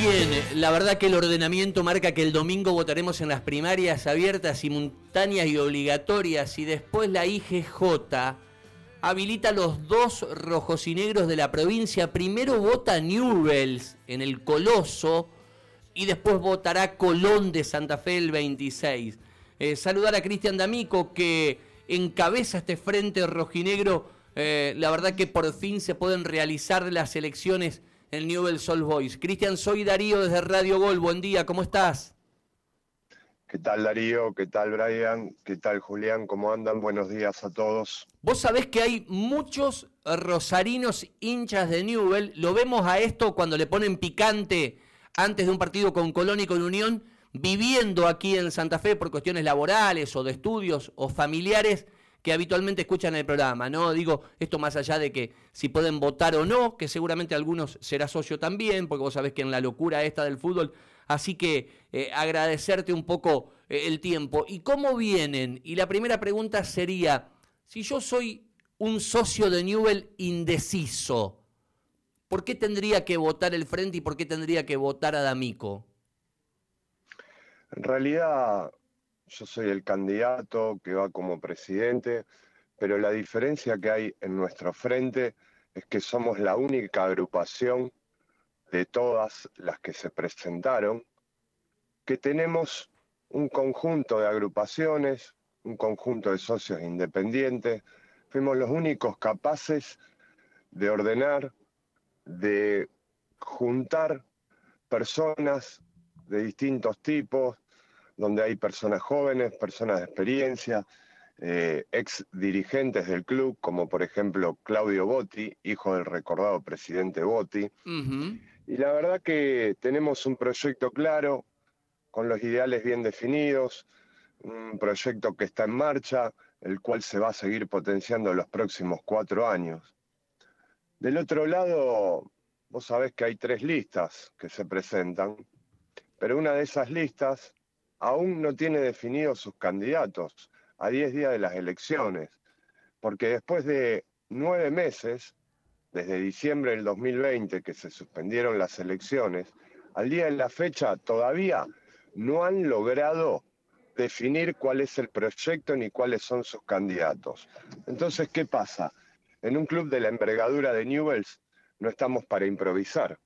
Bien, la verdad que el ordenamiento marca que el domingo votaremos en las primarias abiertas, simultáneas y obligatorias y después la IGJ habilita los dos rojos y negros de la provincia. Primero vota Newells en el Coloso y después votará Colón de Santa Fe el 26. Eh, saludar a Cristian D'Amico que encabeza este frente rojinegro. Eh, la verdad que por fin se pueden realizar las elecciones en Newell's Sol Boys. Cristian, soy Darío desde Radio Gol. Buen día, ¿cómo estás? ¿Qué tal Darío? ¿Qué tal Brian? ¿Qué tal Julián? ¿Cómo andan? Buenos días a todos. Vos sabés que hay muchos rosarinos hinchas de Newell. Lo vemos a esto cuando le ponen picante antes de un partido con Colón y con Unión, viviendo aquí en Santa Fe por cuestiones laborales o de estudios o familiares que habitualmente escuchan el programa, ¿no? Digo, esto más allá de que si pueden votar o no, que seguramente algunos será socio también, porque vos sabés que en la locura esta del fútbol, así que eh, agradecerte un poco eh, el tiempo. ¿Y cómo vienen? Y la primera pregunta sería, si yo soy un socio de Newell indeciso, ¿por qué tendría que votar el Frente y por qué tendría que votar a D'Amico? En realidad, yo soy el candidato que va como presidente, pero la diferencia que hay en nuestro frente es que somos la única agrupación de todas las que se presentaron, que tenemos un conjunto de agrupaciones, un conjunto de socios independientes, fuimos los únicos capaces de ordenar, de juntar personas de distintos tipos, donde hay personas jóvenes, personas de experiencia, eh, ex dirigentes del club, como por ejemplo Claudio Botti, hijo del recordado presidente Botti. Y la verdad que tenemos un proyecto claro, con los ideales bien definidos, un proyecto que está en marcha, el cual se va a seguir potenciando en los próximos cuatro años. Del otro lado, vos sabés que hay tres listas que se presentan, pero una de esas listas aún no tiene definidos sus candidatos a 10 días de las elecciones, porque después de nueve meses, desde diciembre del 2020 que se suspendieron las elecciones, al día de la fecha todavía no han logrado definir cuál es el proyecto ni cuáles son sus candidatos. Entonces, ¿qué pasa? En un club de la envergadura de Newells no estamos para improvisar.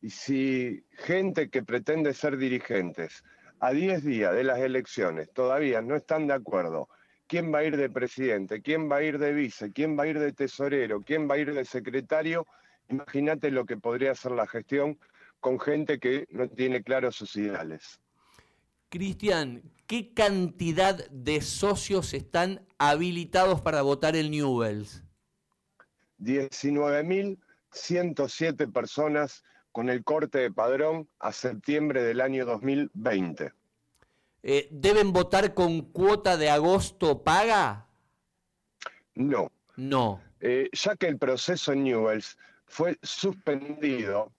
Y si gente que pretende ser dirigentes a 10 días de las elecciones todavía no están de acuerdo quién va a ir de presidente, quién va a ir de vice, quién va a ir de tesorero, quién va a ir de secretario, imagínate lo que podría ser la gestión con gente que no tiene claros sus ideales. Cristian, ¿qué cantidad de socios están habilitados para votar el Newells? 19.107 personas con el corte de padrón a septiembre del año 2020. Eh, ¿Deben votar con cuota de agosto paga? No. No. Eh, ya que el proceso en Newells fue suspendido,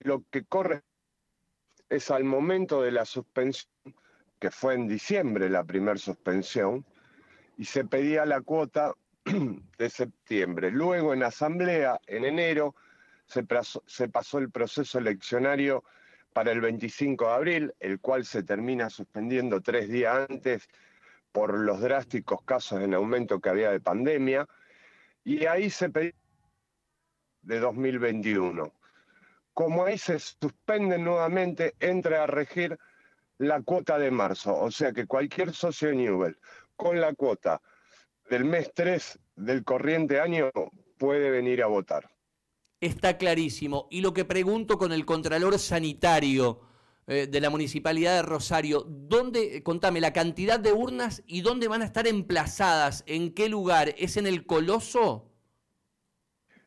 lo que corre es al momento de la suspensión, que fue en diciembre la primera suspensión, y se pedía la cuota de septiembre. Luego en asamblea, en enero, se pasó, el proceso eleccionario para el 25 de abril, el cual se termina suspendiendo tres días antes por los drásticos casos en aumento que había de pandemia, y ahí se pedía de 2021. Como ahí se suspende nuevamente, entra a regir la cuota de marzo, o sea que cualquier socio de Newell con la cuota del mes 3 del corriente año puede venir a votar está clarísimo. Y lo que pregunto con el Contralor Sanitario eh, de la Municipalidad de Rosario, ¿dónde, contame, la cantidad de urnas y dónde van a estar emplazadas? ¿En qué lugar? ¿Es en el Coloso?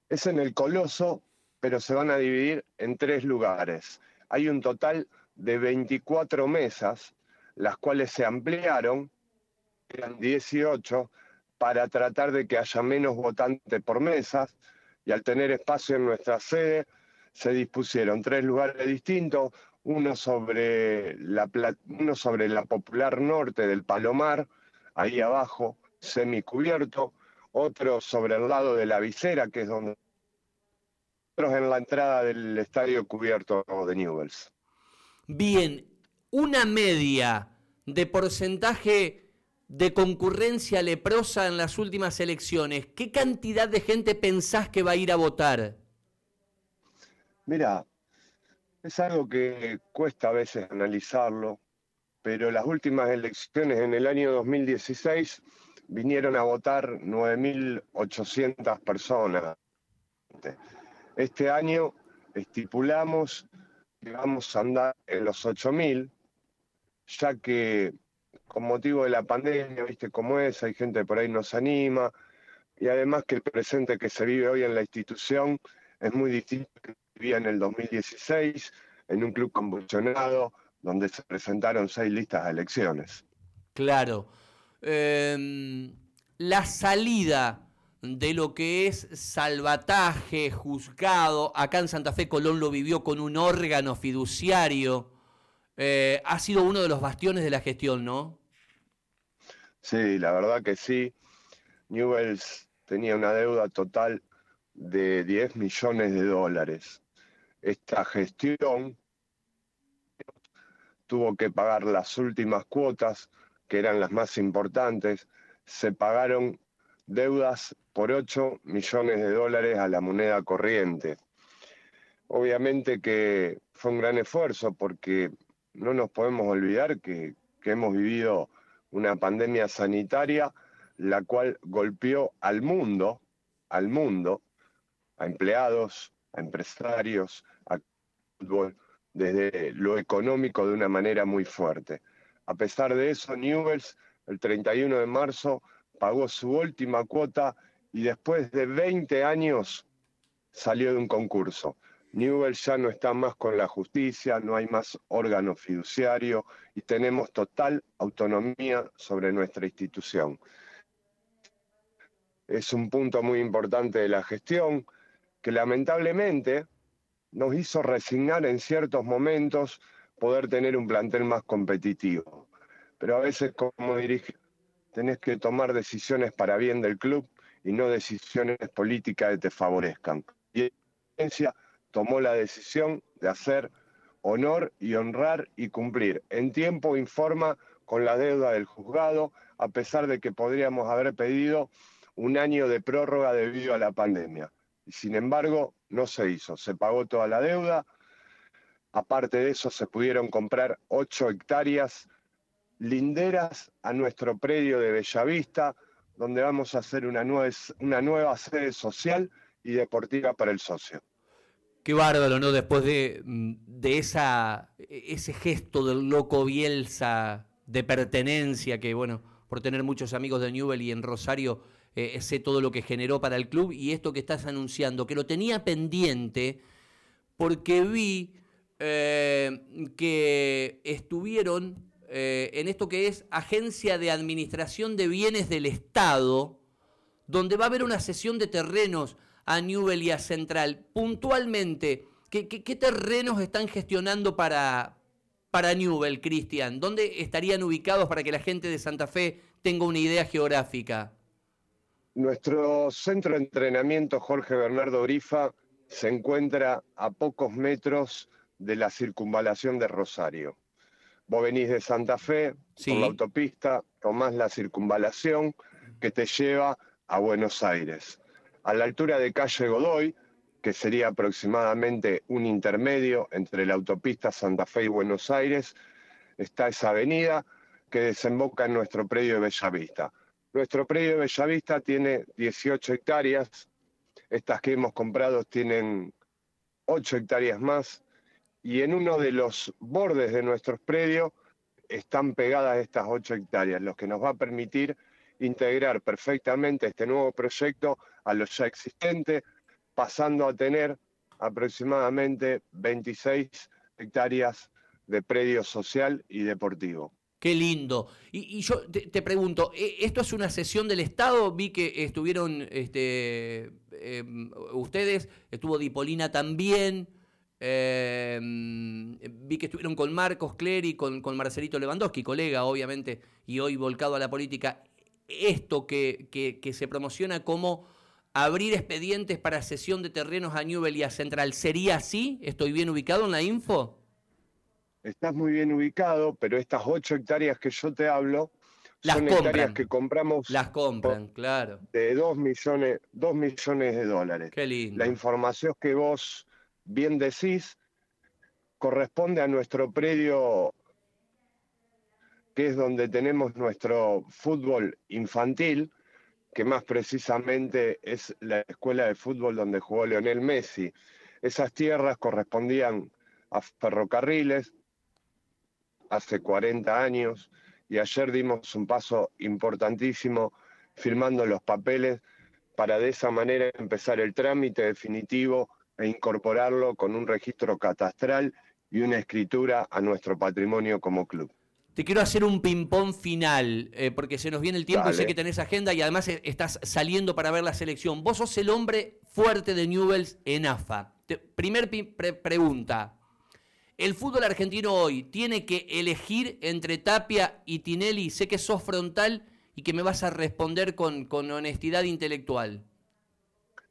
Es en el Coloso, pero se van a dividir en tres lugares. Hay un total de 24 mesas, las cuales se ampliaron, eran 18, para tratar de que haya menos votantes por mesas y al tener espacio en nuestra sede se dispusieron tres lugares distintos, uno sobre la, uno sobre la popular norte del Palomar, ahí abajo, semicubierto, otro sobre el lado de la visera, que es donde en la entrada del estadio cubierto de Newells. Bien, una media de porcentaje de concurrencia leprosa en las últimas elecciones. ¿Qué cantidad de gente pensás que va a ir a votar? Mira, es algo que cuesta a veces analizarlo, pero las últimas elecciones en el año 2016 vinieron a votar 9.800 personas. Este año estipulamos que vamos a andar en los 8.000, ya que con motivo de la pandemia, viste cómo es, hay gente por ahí nos anima, y además que el presente que se vive hoy en la institución es muy distinto que vivía en el 2016, en un club convulsionado, donde se presentaron seis listas de elecciones. Claro. Em, la salida de lo que es salvataje, juzgado. Acá en Santa Fe Colón lo vivió con un órgano fiduciario. Eh, ha sido uno de los bastiones de la gestión, ¿no? Sí, la verdad que sí. Newells tenía una deuda total de 10 millones de dólares. Esta gestión tuvo que pagar las últimas cuotas, que eran las más importantes. Se pagaron deudas por 8 millones de dólares a la moneda corriente. Obviamente que fue un gran esfuerzo porque no nos podemos olvidar que, hemos vivido una pandemia sanitaria la cual golpeó al mundo, al mundo, a empleados, a empresarios, a fútbol, desde lo económico de una manera muy fuerte. A pesar de eso, Newells el 31 de marzo pagó su última cuota y después de 20 años salió de un concurso. Newell ya no está más con la justicia, no hay más órgano fiduciario y tenemos total autonomía sobre nuestra institución. Es un punto muy importante de la gestión que lamentablemente nos hizo resignar en ciertos momentos poder tener un plantel más competitivo. Pero a veces como dirige, tenés que tomar decisiones para bien del club y no decisiones políticas que te favorezcan. Y la tomó la decisión de hacer honor y honrar y cumplir en tiempo y forma con la deuda del juzgado, a pesar de que podríamos haber pedido un año de prórroga debido a la pandemia. Y sin embargo, no se hizo. Se pagó toda la deuda. Aparte de eso, se pudieron comprar ocho hectáreas linderas a nuestro predio de Bellavista, donde vamos a hacer una nueva sede social y deportiva para el socio. Qué bárbaro, ¿no? Después de, mm, de esa, ese gesto del loco Bielsa de pertenencia, que bueno, por tener muchos amigos de Newell y en Rosario, eh, sé todo lo que generó para el club y esto que estás anunciando, que lo tenía pendiente porque vi eh, que estuvieron eh, en esto que es Agencia de Administración de Bienes del Estado, donde va a haber una sesión de terrenos a Newell y a Central. Puntualmente, ¿qué, terrenos están gestionando para, para Newell, Cristian? ¿Dónde estarían ubicados para que la gente de Santa Fe tenga una idea geográfica? Nuestro centro de entrenamiento Jorge Bernardo Grifa se encuentra a pocos metros de la circunvalación de Rosario. Vos venís de Santa Fe, por la autopista, tomás la circunvalación que te lleva a Buenos Aires. A la altura de calle Godoy, que sería aproximadamente un intermedio entre la autopista Santa Fe y Buenos Aires, está esa avenida que desemboca en nuestro predio de Bellavista. Nuestro predio de Bellavista tiene 18 hectáreas, estas que hemos comprado tienen 8 hectáreas más, y en uno de los bordes de nuestros predios están pegadas estas ocho hectáreas, lo que nos va a permitir integrar perfectamente este nuevo proyecto a los ya existentes, pasando a tener aproximadamente 26 hectáreas de predio social y deportivo. Qué lindo. Y, yo te, pregunto, ¿e, ¿esto es una sesión del Estado? Vi que estuvieron este, em, ustedes, estuvo Dipolina también. Em, vi que estuvieron con Marcos Clery, con, con Marcelito Lewandowski, colega, obviamente, y hoy volcado a la política. Esto que, se promociona como abrir expedientes para cesión de terrenos a Newell y a Central. ¿Sería así? ¿Estoy bien ubicado en la info? Estás muy bien ubicado, pero estas ocho hectáreas que yo te hablo las son hectáreas que compramos. Las compran, claro. De dos millones, dos millones de dólares. Qué lindo. La información que vos bien decís corresponde a nuestro predio que es donde tenemos nuestro fútbol infantil, que más precisamente es la escuela de fútbol donde jugó Leonel Messi. Esas tierras correspondían a ferrocarriles hace 40 años y ayer dimos un paso importantísimo firmando los papeles para de esa manera empezar el trámite definitivo e incorporarlo con un registro catastral y una escritura a nuestro patrimonio como club. Te quiero hacer un ping-pong final, eh, porque se nos viene el tiempo y sé que tenés agenda y además eh, estás saliendo para ver la selección. Vos sos el hombre fuerte de Newells en AFA. primer pregunta. ¿El fútbol argentino hoy tiene que elegir entre Tapia y Tinelli? Sé que sos frontal y que me vas a responder con, con honestidad intelectual.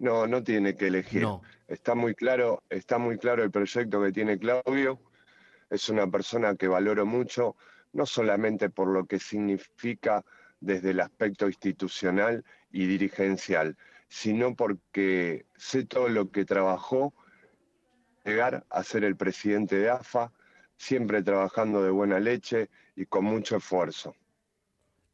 No, no tiene que elegir. Está muy claro, está muy claro el proyecto que tiene Claudio. Es una persona que valoro mucho no solamente por lo que significa desde el aspecto institucional y dirigencial, sino porque sé todo lo que trabajó llegar a ser el presidente de AFA, siempre trabajando de buena leche y con mucho esfuerzo.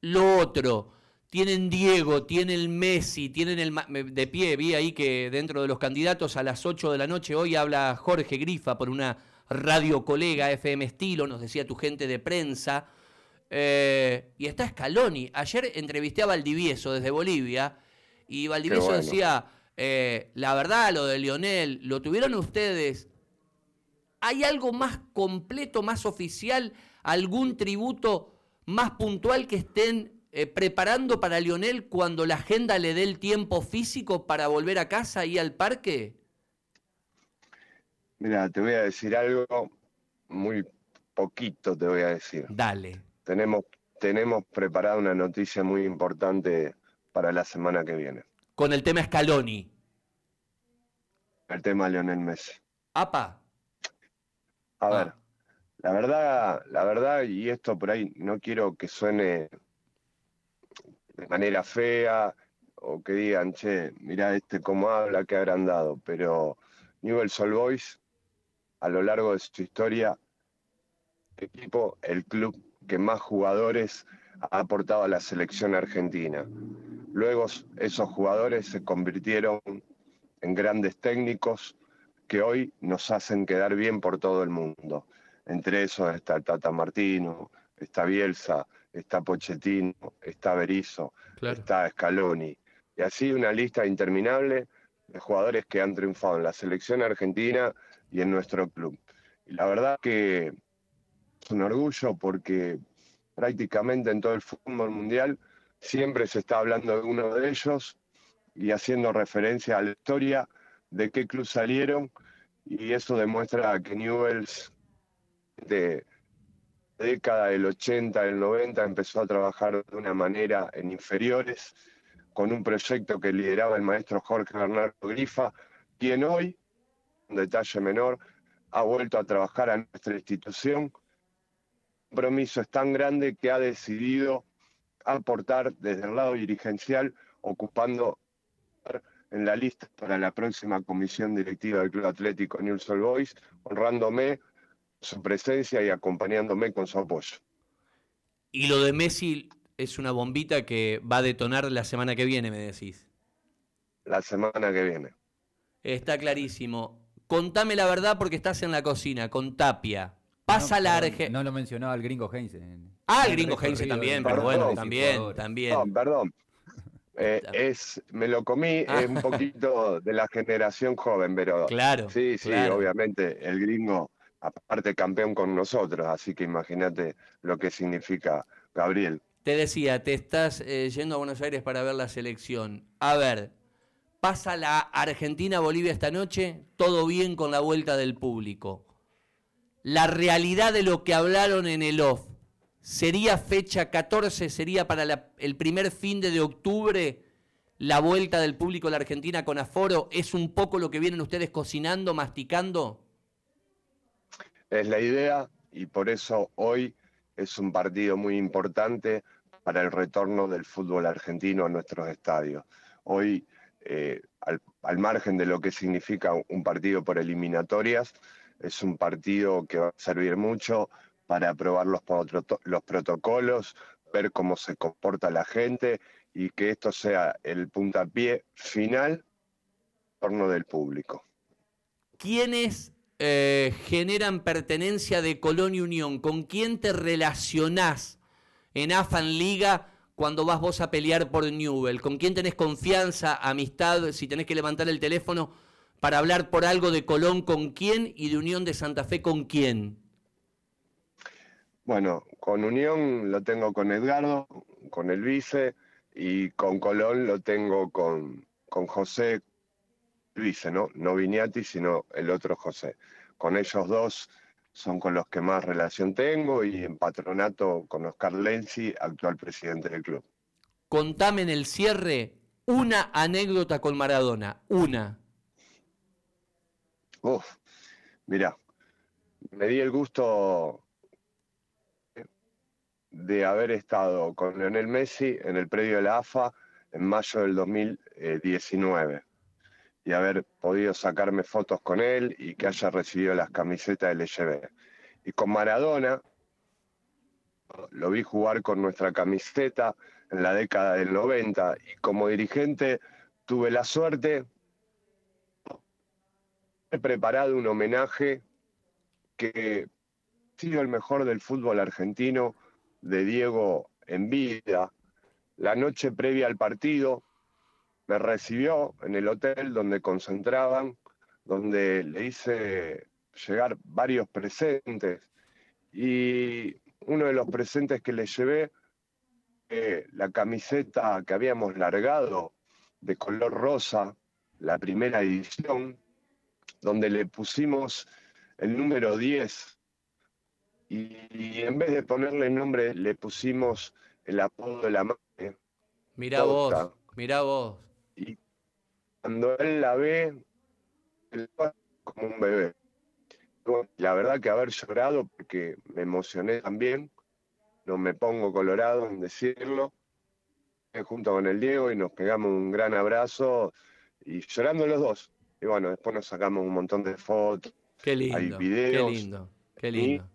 Lo otro, tienen Diego, tienen Messi, tienen el de pie, vi ahí que dentro de los candidatos a las 8 de la noche hoy habla Jorge Grifa por una radio colega FM Estilo, nos decía tu gente de prensa. Eh, y está Scaloni. Ayer entrevisté a Valdivieso desde Bolivia y Valdivieso decía, eh, la verdad, lo de Lionel, ¿lo tuvieron ustedes? ¿Hay algo más completo, más oficial, algún tributo más puntual que estén eh, preparando para Lionel cuando la agenda le dé el tiempo físico para volver a casa y al parque? Mira, te voy a decir algo muy poquito, te voy a decir. Dale. Tenemos, tenemos preparada una noticia muy importante para la semana que viene. Con el tema Scaloni. El tema Leonel Messi. Apa. A ver, ah. la verdad, la verdad, y esto por ahí no quiero que suene de manera fea o que digan, che, mira este cómo habla, qué agrandado, pero Newell's Old Boys a lo largo de su historia, el equipo, el club que más jugadores ha aportado a la selección argentina. Luego esos jugadores se convirtieron en grandes técnicos que hoy nos hacen quedar bien por todo el mundo. Entre esos está Tata Martino, está Bielsa, está Pochettino, está Berizzo, está Scaloni. Y así una lista interminable de jugadores que han triunfado en la selección argentina y en nuestro club. Y la verdad que es un orgullo porque prácticamente en todo el fútbol mundial siempre se está hablando de uno de ellos y haciendo referencia a la historia de qué club salieron y eso demuestra que Newells de década del 80, del 90 empezó a trabajar de una manera en inferiores con un proyecto que lideraba el maestro Jorge Bernardo Grifa, quien hoy detalle menor, ha vuelto a trabajar a nuestra institución. El compromiso es tan grande que ha decidido aportar desde el lado dirigencial, ocupando en la lista para la próxima comisión directiva del Club Atlético News All Boys, honrándome su presencia y acompañándome con su apoyo. Y lo de Messi es una bombita que va a detonar la semana que viene, me decís. La semana que viene. Está clarísimo. Contame la verdad porque estás en la cocina, con Tapia. Pasa la No lo mencionaba el gringo Heinze. Ah, el gringo Heinze también, pero bueno, también, también. No, perdón. Eh, es, me lo comí ah. un poquito de la generación joven, pero claro, sí, sí, obviamente el gringo, aparte campeón con nosotros, así que imagínate lo que significa Gabriel. Te decía, te estás eh, yendo a Buenos Aires para ver la selección. A ver, Pasa la Argentina-Bolivia esta noche, todo bien con la vuelta del público. La realidad de lo que hablaron en el off, ¿sería fecha 14, sería para el primer fin de, octubre la vuelta del público a la Argentina con aforo es un poco lo que vienen ustedes cocinando, masticando? Es la idea y por eso hoy es un partido muy importante para el retorno del fútbol argentino a nuestros estadios. Hoy, eh, al, margen de lo que significa un partido por eliminatorias, es un partido que va a servir mucho para aprobar los, los protocolos, ver cómo se comporta la gente y que esto sea el puntapié final torno del público. ¿Quiénes eh, generan pertenencia de Colón y Unión? ¿Con quién te relacionás en AFAN Liga cuando vas vos a pelear por Newell? ¿Con quién tenés confianza, amistad? Si tenés que levantar el teléfono para hablar por algo de Colón, ¿con quién? Y de Unión de Santa Fe, ¿con quién? Bueno, con Unión lo tengo con Edgardo, con el vice, y con Colón lo tengo con, con José Vice, ¿no? No Viñati, sino el otro José. Con ellos dos son con los que más relación tengo y en patronato con Oscar Lenzi, actual presidente del club. Contame en el cierre una anécdota con Maradona, una. Uf, mira, me di el gusto de haber estado con Leonel Messi en el predio de la AFA en mayo del 2019 y haber podido sacarme fotos con él y que haya recibido las camisetas del LGB. Y con Maradona, lo vi jugar con nuestra camiseta en la década del 90 y como dirigente tuve la suerte he preparado un homenaje que ha sido el mejor del fútbol argentino de Diego en vida. La noche previa al partido me recibió en el hotel donde concentraban, donde le hice llegar varios presentes y uno de los presentes que le llevé, eh, la camiseta que habíamos largado de color rosa, la primera edición, donde le pusimos el número 10 y, en vez de ponerle el nombre, le pusimos el apodo de la madre. Mirá vos, mirá vos. Y cuando él la ve, él como un bebé. La verdad que haber llorado, porque me emocioné también, no me pongo colorado en decirlo, junto con el Diego y nos pegamos un gran abrazo y llorando los dos. Y bueno, después nos sacamos un montón de fotos. Qué lindo. Hay videos. Qué lindo. Qué lindo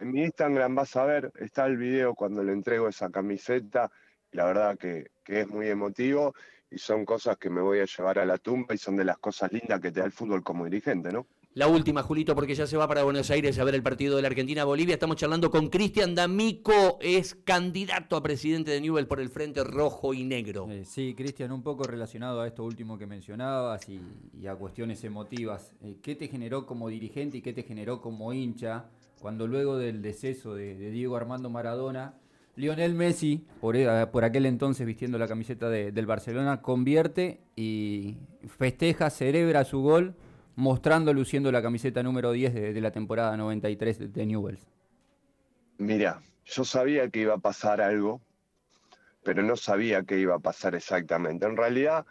en mi Instagram vas a ver, está el video cuando le entrego esa camiseta, la verdad que, es muy emotivo y son cosas que me voy a llevar a la tumba y son de las cosas lindas que te da el fútbol como dirigente, ¿no? La última, Julito, porque ya se va para Buenos Aires a ver el partido de la Argentina-Bolivia. Estamos charlando con Cristian D'Amico, es candidato a presidente de Newell por el Frente Rojo y Negro. Eh, sí, Cristian, un poco relacionado a esto último que mencionabas y, a cuestiones emotivas. Eh, ¿Qué te generó como dirigente y qué te generó como hincha cuando luego del deceso de, Diego Armando Maradona, Lionel Messi, por, eh, por aquel entonces vistiendo la camiseta del Barcelona, convierte y festeja, celebra su gol, mostrando, luciendo la camiseta número 10 de, la temporada 93 de, Newells. Mira, yo sabía que iba a pasar algo, pero no sabía qué iba a pasar exactamente. En realidad,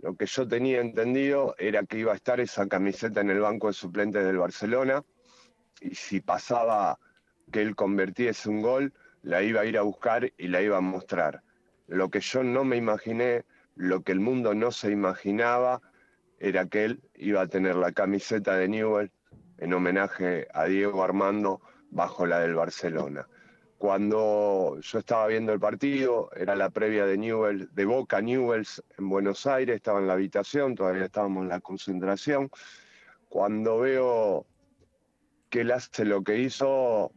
lo que yo tenía entendido era que iba a estar esa camiseta en el banco de suplentes del Barcelona y si pasaba que él convirtiese un gol, la iba a ir a buscar y la iba a mostrar. Lo que yo no me imaginé, lo que el mundo no se imaginaba, era que él iba a tener la camiseta de Newell en homenaje a Diego Armando bajo la del Barcelona. Cuando yo estaba viendo el partido, era la previa de Newell, de Boca Newells en Buenos Aires, estaba en la habitación, todavía estábamos en la concentración. Cuando veo que él hace lo que hizo,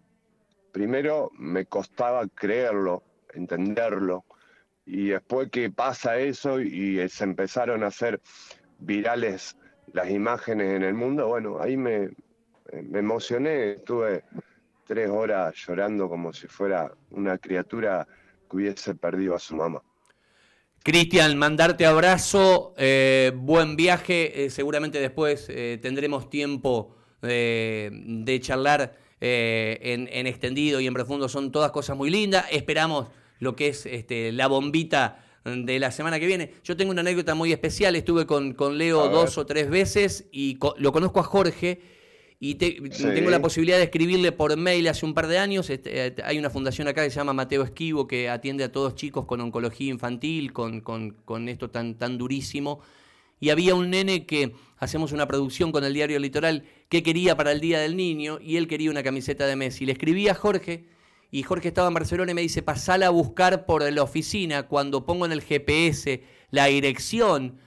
primero me costaba creerlo, entenderlo, y después que pasa eso y se empezaron a hacer virales las imágenes en el mundo, bueno, ahí me, me emocioné, estuve tres horas llorando como si fuera una criatura que hubiese perdido a su mamá. Cristian, mandarte abrazo, eh, buen viaje, eh, seguramente después eh, tendremos tiempo de, charlar eh, en, extendido y en profundo son todas cosas muy lindas. Esperamos lo que es este, la bombita de la semana que viene. Yo tengo una anécdota muy especial, estuve con, con Leo dos o tres veces y co- lo conozco a Jorge y te- Sí. tengo la posibilidad de escribirle por mail hace un par de años. Este, eh, hay una fundación acá que se llama Mateo Esquivo que atiende a todos chicos con oncología infantil, con, con- con esto tan, tan durísimo. Y había un nene que hacemos una producción con el diario Litoral que quería para el Día del Niño y él quería una camiseta de Messi. Le escribí a Jorge y Jorge estaba en Barcelona y me dice, pasala a buscar por la oficina cuando pongo en el GPS la dirección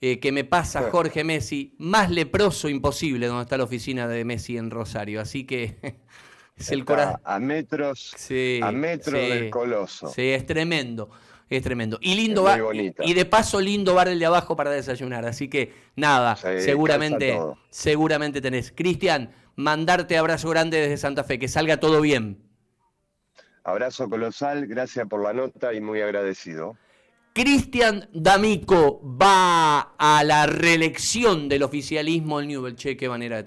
eh, que me pasa. Jorge Messi, más leproso imposible donde está la oficina de Messi en Rosario. Así que es el corazón. a metros, Sí, a metros sí. del coloso. Sí, es tremendo. Es tremendo. Y lindo bar. Y de paso, lindo bar el de abajo para desayunar. Así que nada, Sí, seguramente, seguramente tenés. Cristian, mandarte abrazo grande desde Santa Fe, que salga todo bien. Abrazo colosal, gracias por la nota y muy agradecido. Cristian D'Amico va a la reelección del oficialismo en Newell. Che, qué manera de tener.